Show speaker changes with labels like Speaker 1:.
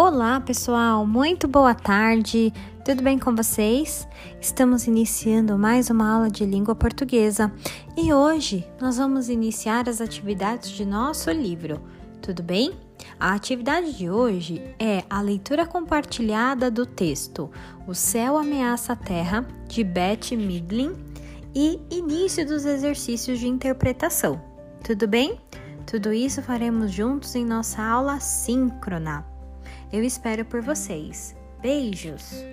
Speaker 1: Olá, pessoal, muito boa tarde. Tudo bem com vocês? Estamos iniciando mais uma aula de língua portuguesa e hoje nós vamos iniciar as atividades de nosso livro. Tudo bem? A atividade de hoje é a leitura compartilhada do texto O Céu Ameaça a Terra, de Beth Midlin, e início dos exercícios de interpretação. Tudo bem? Tudo isso faremos juntos em nossa aula síncrona. Eu espero por vocês. Beijos!